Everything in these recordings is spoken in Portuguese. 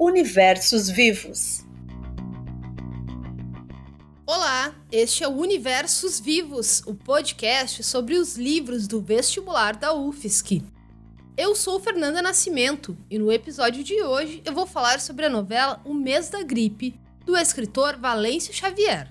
Universos Vivos. Olá, este é o Universos Vivos, o podcast sobre os livros do vestibular da UFSC. Eu sou Fernanda Nascimento e no episódio de hoje eu vou falar sobre a novela O Mês da Gripe, do escritor Valêncio Xavier.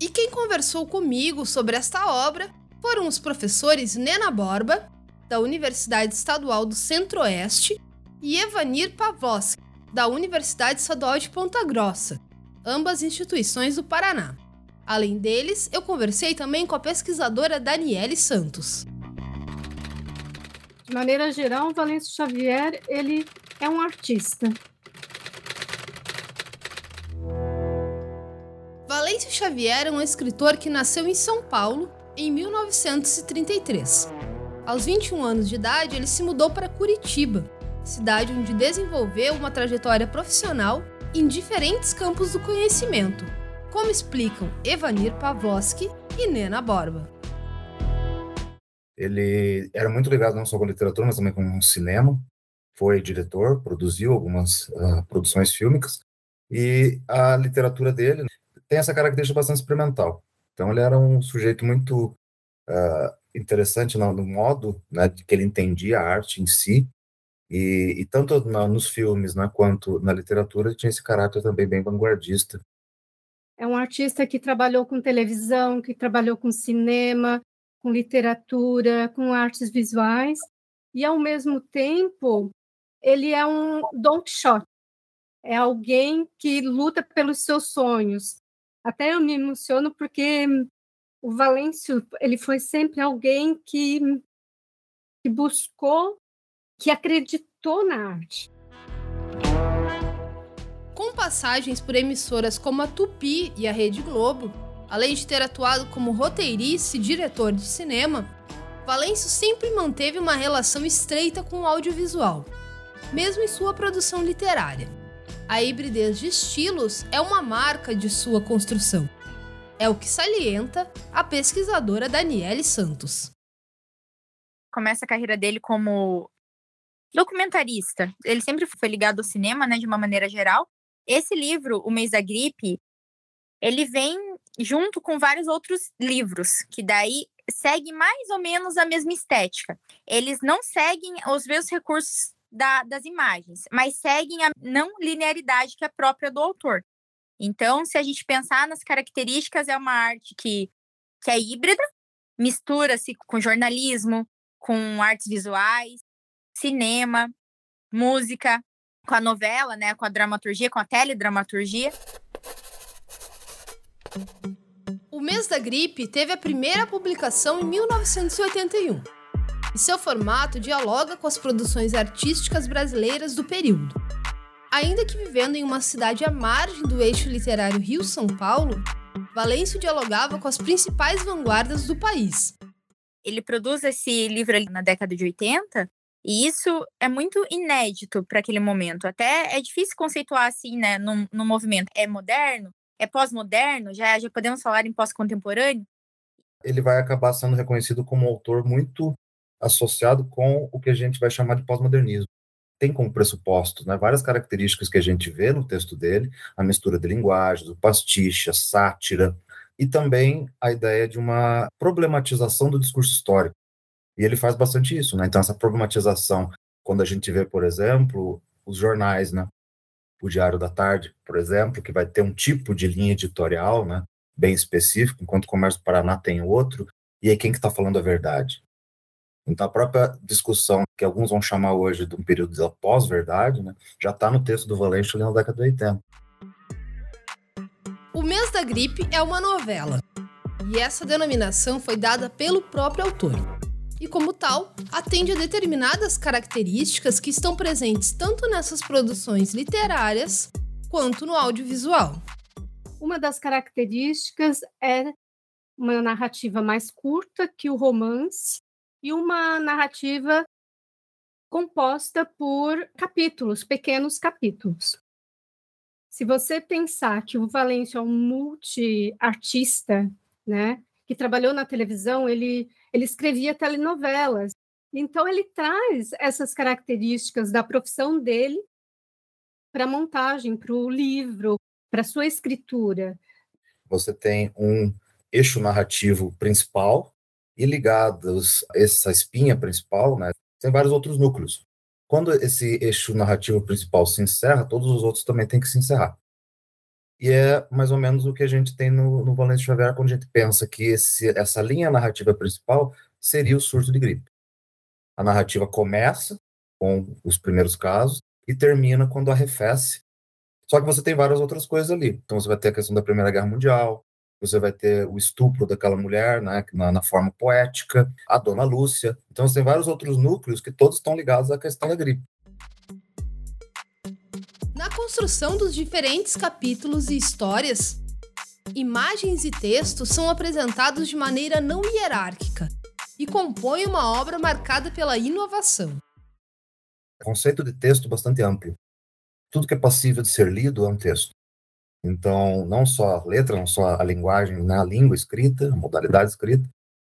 E quem conversou comigo sobre esta obra foram os professores Nena Borba, da Universidade Estadual do Centro-Oeste, e Evanir Pavlovski, da Universidade Estadual de Ponta Grossa, ambas instituições do Paraná. Além deles, eu conversei também com a pesquisadora Daniele Santos. De maneira geral, Valêncio Xavier ele é um artista. Valêncio Xavier é um escritor que nasceu em São Paulo em 1933. Aos 21 anos de idade, ele se mudou para Curitiba, cidade onde desenvolveu uma trajetória profissional em diferentes campos do conhecimento, como explicam Evanir Pavlovski e Nena Borba. Ele era muito ligado não só com literatura, mas também com cinema. Foi diretor, produziu algumas uh, produções fílmicas. E a literatura dele tem essa característica bastante experimental. Então, ele era um sujeito muito uh, interessante no, no modo né, que ele entendia a arte em si, e, e tanto na, nos filmes né, quanto na literatura tinha esse caráter também bem vanguardista. É um artista que trabalhou com televisão, que trabalhou com cinema, com literatura, com artes visuais, e ao mesmo tempo ele é um Don Quixote, é alguém que luta pelos seus sonhos. Até eu me emociono porque o Valêncio ele foi sempre alguém que, que buscou que acreditou na arte. Com passagens por emissoras como a Tupi e a Rede Globo, além de ter atuado como roteirista e diretor de cinema, Valêncio sempre manteve uma relação estreita com o audiovisual, mesmo em sua produção literária. A hibridez de estilos é uma marca de sua construção. É o que salienta a pesquisadora Daniele Santos. Começa a carreira dele como documentarista. Ele sempre foi ligado ao cinema, né, de uma maneira geral. Esse livro, O Mês da Gripe, ele vem junto com vários outros livros, que daí segue mais ou menos a mesma estética. Eles não seguem os mesmos recursos da, das imagens, mas seguem a não linearidade que é própria do autor. Então, se a gente pensar nas características, é uma arte que, que é híbrida, mistura-se com jornalismo, com artes visuais, cinema, música, com a novela, né, com a dramaturgia, com a teledramaturgia. O Mês da Gripe teve a primeira publicação em 1981. E seu formato dialoga com as produções artísticas brasileiras do período. Ainda que vivendo em uma cidade à margem do eixo literário Rio-São Paulo, Valêncio dialogava com as principais vanguardas do país. Ele produz esse livro ali na década de 80 e isso é muito inédito para aquele momento. Até é difícil conceituar assim, né, no, no movimento. É moderno? É pós-moderno? Já, já podemos falar em pós-contemporâneo? Ele vai acabar sendo reconhecido como um autor muito associado com o que a gente vai chamar de pós-modernismo. Tem como pressuposto né, várias características que a gente vê no texto dele, a mistura de linguagens, o pastiche, a sátira, e também a ideia de uma problematização do discurso histórico. E ele faz bastante isso, né? Então, essa problematização, quando a gente vê, por exemplo, os jornais, né? O Diário da Tarde, por exemplo, que vai ter um tipo de linha editorial, né? Bem específico, enquanto o Comércio do Paraná tem outro. E aí, quem que está falando a verdade? Então, a própria discussão, que alguns vão chamar hoje de um período de pós-verdade, né? Já está no texto do Valente na década de 80. O Mês da Gripe é uma novela. E essa denominação foi dada pelo próprio autor e, como tal, atende a determinadas características que estão presentes tanto nessas produções literárias quanto no audiovisual. Uma das características é uma narrativa mais curta que o romance e uma narrativa composta por capítulos, pequenos capítulos. Se você pensar que o Valêncio é um multi-artista, né, que trabalhou na televisão, ele, ele escrevia telenovelas. Então, ele traz essas características da profissão dele para a montagem, para o livro, para a sua escritura. Você tem um eixo narrativo principal e ligados a essa espinha principal, né, tem vários outros núcleos. Quando esse eixo narrativo principal se encerra, todos os outros também têm que se encerrar. E é mais ou menos o que a gente tem no, no Valente Xavier, quando a gente pensa que esse, essa linha narrativa principal seria o surto de gripe. A narrativa começa com os primeiros casos e termina quando arrefece. Só que você tem várias outras coisas ali. Então você vai ter a questão da Primeira Guerra Mundial, você vai ter o estupro daquela mulher, né, na, na, forma poética, a Dona Lúcia. Então, você tem vários outros núcleos que todos estão ligados à questão da gripe. Na construção dos diferentes capítulos e histórias, imagens e textos são apresentados de maneira não hierárquica e compõem uma obra marcada pela inovação. Conceito de texto bastante amplo. Tudo que é passível de ser lido é um texto. Então, não só a letra, não só a linguagem, né, a língua escrita, a modalidade escrita,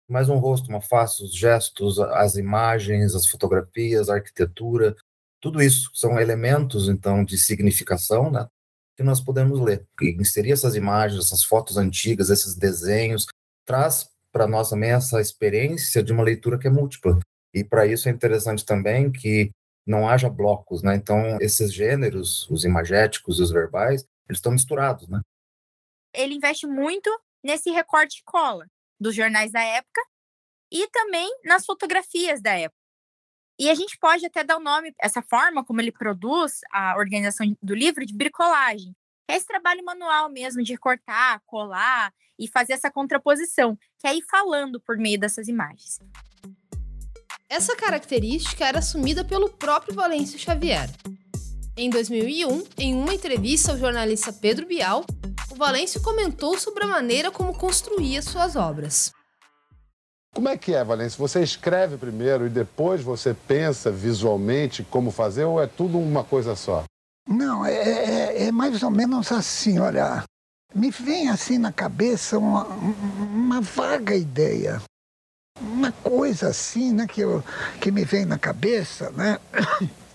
mas um rosto, uma face, os gestos, as imagens, as fotografias, a arquitetura, tudo isso são elementos, então, de significação, né, que nós podemos ler. E inserir essas imagens, essas fotos antigas, esses desenhos, traz para nós também essa experiência de uma leitura que é múltipla. E para isso é interessante também que não haja blocos, né? Então, esses gêneros, os imagéticos e os verbais, eles estão misturados, né? Ele investe muito nesse recorte cola dos jornais da época e também nas fotografias da época. E a gente pode até dar o nome, essa forma como ele produz a organização do livro, de bricolagem. É esse trabalho manual mesmo, de cortar, colar e fazer essa contraposição, que é ir falando por meio dessas imagens. Essa característica era assumida pelo próprio Valêncio Xavier. Em 2001, em uma entrevista ao jornalista Pedro Bial, o Valêncio comentou sobre a maneira como construía suas obras. Como é que é, Valêncio? Você escreve primeiro e depois você pensa visualmente como fazer ou é tudo uma coisa só? Não, é, é, é mais ou menos assim, olha. Me vem assim na cabeça uma, uma vaga ideia. Uma coisa assim, né, que, eu, que me vem na cabeça, né?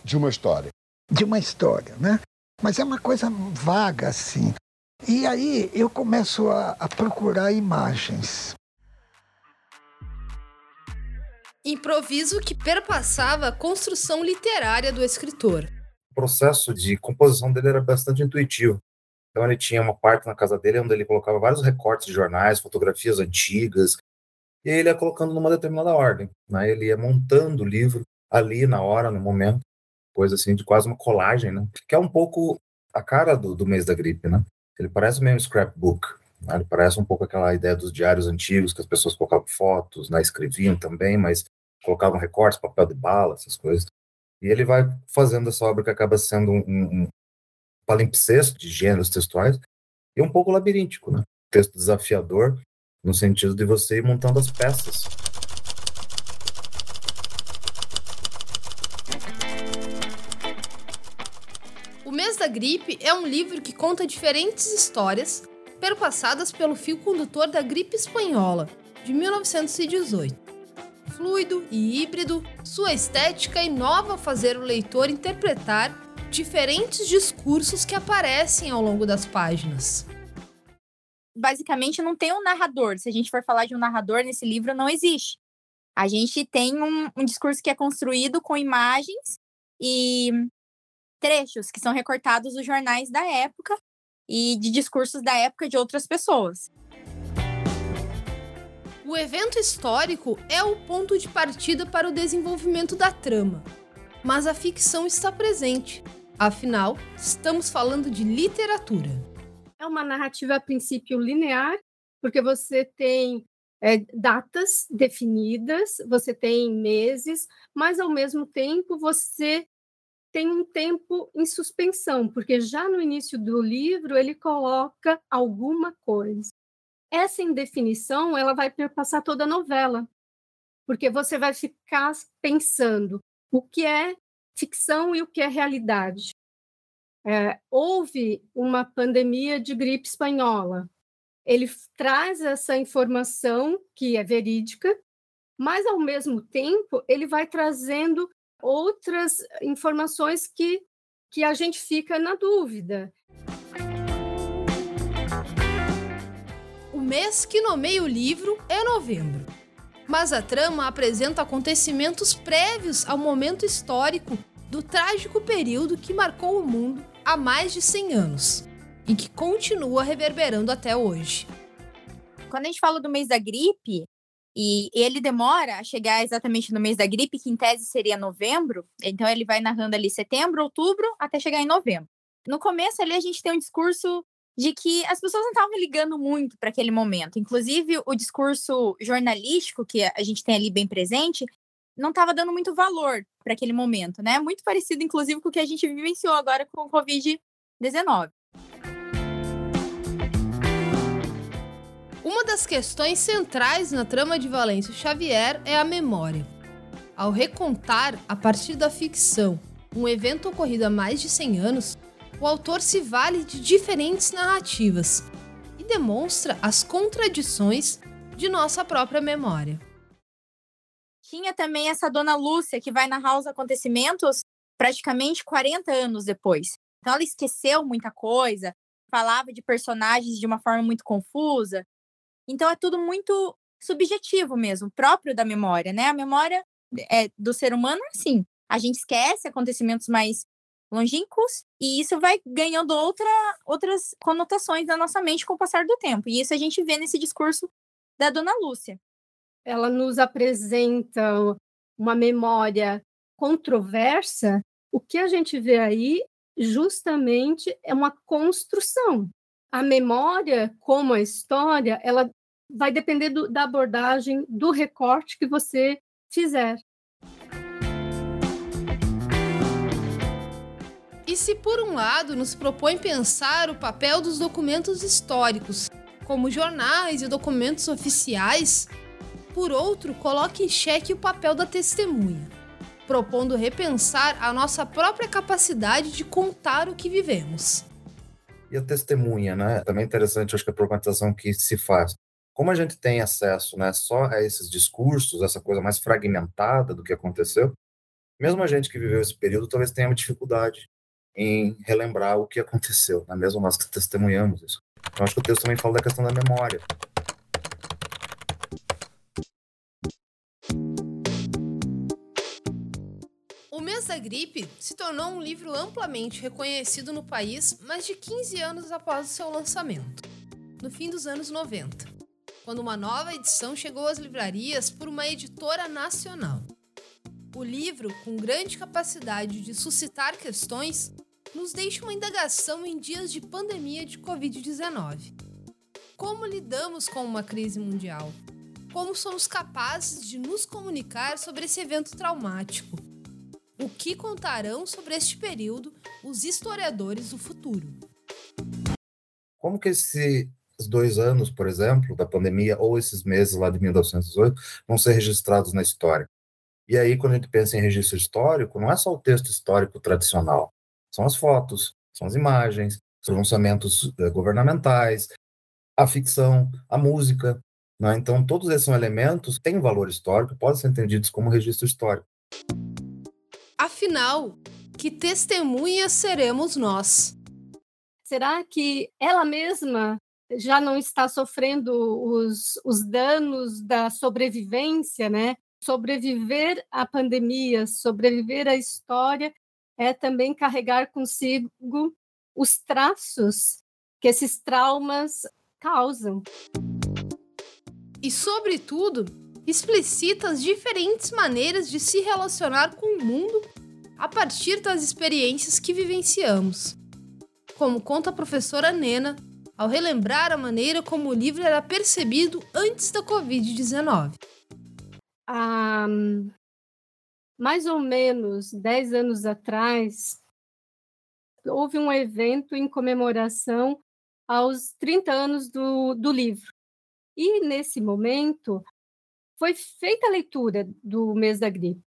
De uma história de uma história, né? Mas é uma coisa vaga assim. E aí eu começo a, a procurar imagens. Improviso que perpassava a construção literária do escritor. O processo de composição dele era bastante intuitivo. Então ele tinha uma parte na casa dele onde ele colocava vários recortes de jornais, fotografias antigas, e aí ele ia colocando numa determinada ordem. Né? Ele ia montando o livro ali na hora, no momento coisa assim de quase uma colagem, né? Que é um pouco a cara do, do mês da gripe, né? Ele parece um scrapbook. Né? Ele parece um pouco aquela ideia dos diários antigos que as pessoas colocavam fotos, né? Escreviam também, mas colocavam recortes, papel de bala, essas coisas. E ele vai fazendo essa obra que acaba sendo um, um palimpsesto de gêneros textuais e um pouco labiríntico, né? Texto desafiador no sentido de você ir montando as peças Gripe é um livro que conta diferentes histórias perpassadas pelo fio condutor da gripe espanhola, de 1918. Fluido e híbrido, sua estética inova fazer o leitor interpretar diferentes discursos que aparecem ao longo das páginas. Basicamente, não tem um narrador. Se a gente for falar de um narrador nesse livro, não existe. A gente tem um, um discurso que é construído com imagens e trechos que são recortados dos jornais da época e de discursos da época de outras pessoas. O evento histórico é o ponto de partida para o desenvolvimento da trama, mas a ficção está presente. Afinal, estamos falando de literatura. É uma narrativa a princípio linear, porque você tem é, datas definidas, você tem meses, mas ao mesmo tempo você tem um tempo em suspensão, porque já no início do livro ele coloca alguma coisa. Essa indefinição ela vai perpassar toda a novela, porque você vai ficar pensando o que é ficção e o que é realidade. É, houve uma pandemia de gripe espanhola. Ele traz essa informação que é verídica, mas ao mesmo tempo ele vai trazendo outras informações que, que a gente fica na dúvida. O mês que nomeia o livro é novembro, mas a trama apresenta acontecimentos prévios ao momento histórico do trágico período que marcou o mundo há mais de 100 anos e que continua reverberando até hoje. Quando a gente fala do mês da gripe, e ele demora a chegar exatamente no mês da gripe, que em tese seria novembro, então ele vai narrando ali setembro, outubro, até chegar em novembro. No começo ali a gente tem um discurso de que as pessoas não estavam ligando muito para aquele momento. Inclusive, o discurso jornalístico que a gente tem ali bem presente não estava dando muito valor para aquele momento, né? Muito parecido, inclusive, com o que a gente vivenciou agora com o Covid-19. Uma das questões centrais na trama de Valêncio Xavier é a memória. Ao recontar, a partir da ficção, um evento ocorrido há mais de 100 anos, o autor se vale de diferentes narrativas e demonstra as contradições de nossa própria memória. Tinha também essa dona Lúcia que vai narrar os acontecimentos praticamente 40 anos depois. Então ela esqueceu muita coisa, falava de personagens de uma forma muito confusa, então é tudo muito subjetivo mesmo, próprio da memória, né? A memória é, do ser humano é assim. A gente esquece acontecimentos mais longínquos e isso vai ganhando outra, outras conotações na nossa mente com o passar do tempo. E isso a gente vê nesse discurso da dona Lúcia. Ela nos apresenta uma memória controversa. O que a gente vê aí justamente é uma construção a memória, como a história, ela vai depender do, da abordagem, do recorte que você fizer. E se, por um lado, nos propõe pensar o papel dos documentos históricos, como jornais e documentos oficiais, por outro, coloca em xeque o papel da testemunha, propondo repensar a nossa própria capacidade de contar o que vivemos e a testemunha, né? Também interessante, acho que a problematização que se faz. Como a gente tem acesso, né, só a esses discursos, essa coisa mais fragmentada do que aconteceu, mesmo a gente que viveu esse período talvez tenha dificuldade em relembrar o que aconteceu, né? mesmo nós que testemunhamos isso. Então acho que o texto também fala da questão da memória. Essa Gripe se tornou um livro amplamente reconhecido no país mais de 15 anos após o seu lançamento, no fim dos anos 90, quando uma nova edição chegou às livrarias por uma editora nacional. O livro, com grande capacidade de suscitar questões, nos deixa uma indagação em dias de pandemia de Covid-19. Como lidamos com uma crise mundial? Como somos capazes de nos comunicar sobre esse evento traumático? O que contarão sobre este período os historiadores do futuro. Como que esses dois anos, por exemplo, da pandemia, ou esses meses lá de 1918, vão ser registrados na história? E aí, quando a gente pensa em registro histórico, não é só o texto histórico tradicional, são as fotos, são as imagens, os pronunciamentos eh, governamentais, a ficção, a música. Né? Então, todos esses elementos têm valor histórico, podem ser entendidos como registro histórico. Afinal, que testemunhas seremos nós? Será que ela mesma já não está sofrendo os, os danos da sobrevivência, né? Sobreviver à pandemia, sobreviver à história, é também carregar consigo os traços que esses traumas causam. E, sobretudo, explicita as diferentes maneiras de se relacionar com o mundo a partir das experiências que vivenciamos. Como conta a professora Nena, ao relembrar a maneira como o livro era percebido antes da Covid-19. Há mais ou menos 10 anos atrás, houve um evento em comemoração aos 30 anos do, do livro. E, nesse momento, foi feita a leitura do mês da gripe.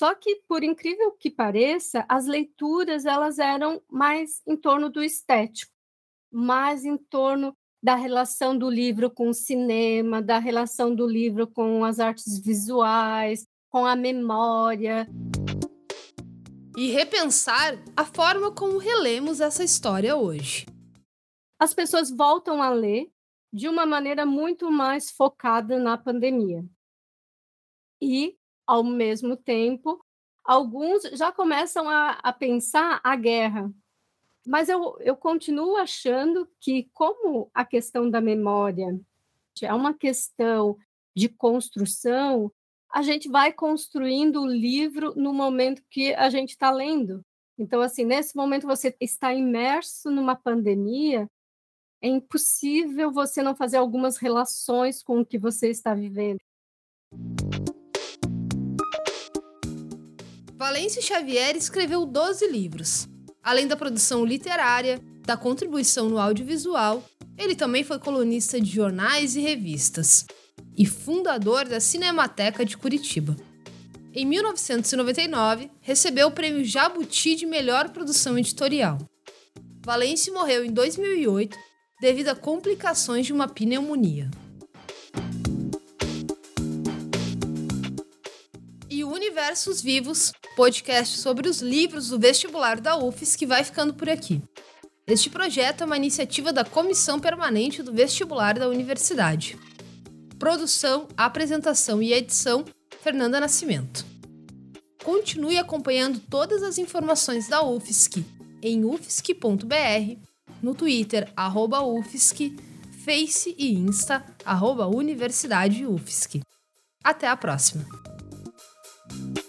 Só que, por incrível que pareça, as leituras elas eram mais em torno do estético, mais em torno da relação do livro com o cinema, da relação do livro com as artes visuais, com a memória. E repensar a forma como relemos essa história hoje. As pessoas voltam a ler de uma maneira muito mais focada na pandemia. E, ao mesmo tempo, alguns já começam a, a pensar a guerra. Mas eu, eu continuo achando que, como a questão da memória é uma questão de construção, a gente vai construindo o livro no momento que a gente está lendo. Então, assim, nesse momento você está imerso numa pandemia, é impossível você não fazer algumas relações com o que você está vivendo. Valêncio Xavier escreveu 12 livros. Além da produção literária, da contribuição no audiovisual, ele também foi colunista de jornais e revistas e fundador da Cinemateca de Curitiba. Em 1999, recebeu o prêmio Jabuti de melhor produção editorial. Valêncio morreu em 2008 devido a complicações de uma pneumonia. Universos Vivos, podcast sobre os livros do vestibular da UFES, que vai ficando por aqui. Este projeto é uma iniciativa da Comissão Permanente do Vestibular da Universidade. Produção, apresentação e edição: Fernanda Nascimento. Continue acompanhando todas as informações da UFSC em ufsc.br no Twitter, arroba UFSC, Face e Insta, arroba Universidade UFSC. Até a próxima! Thank you.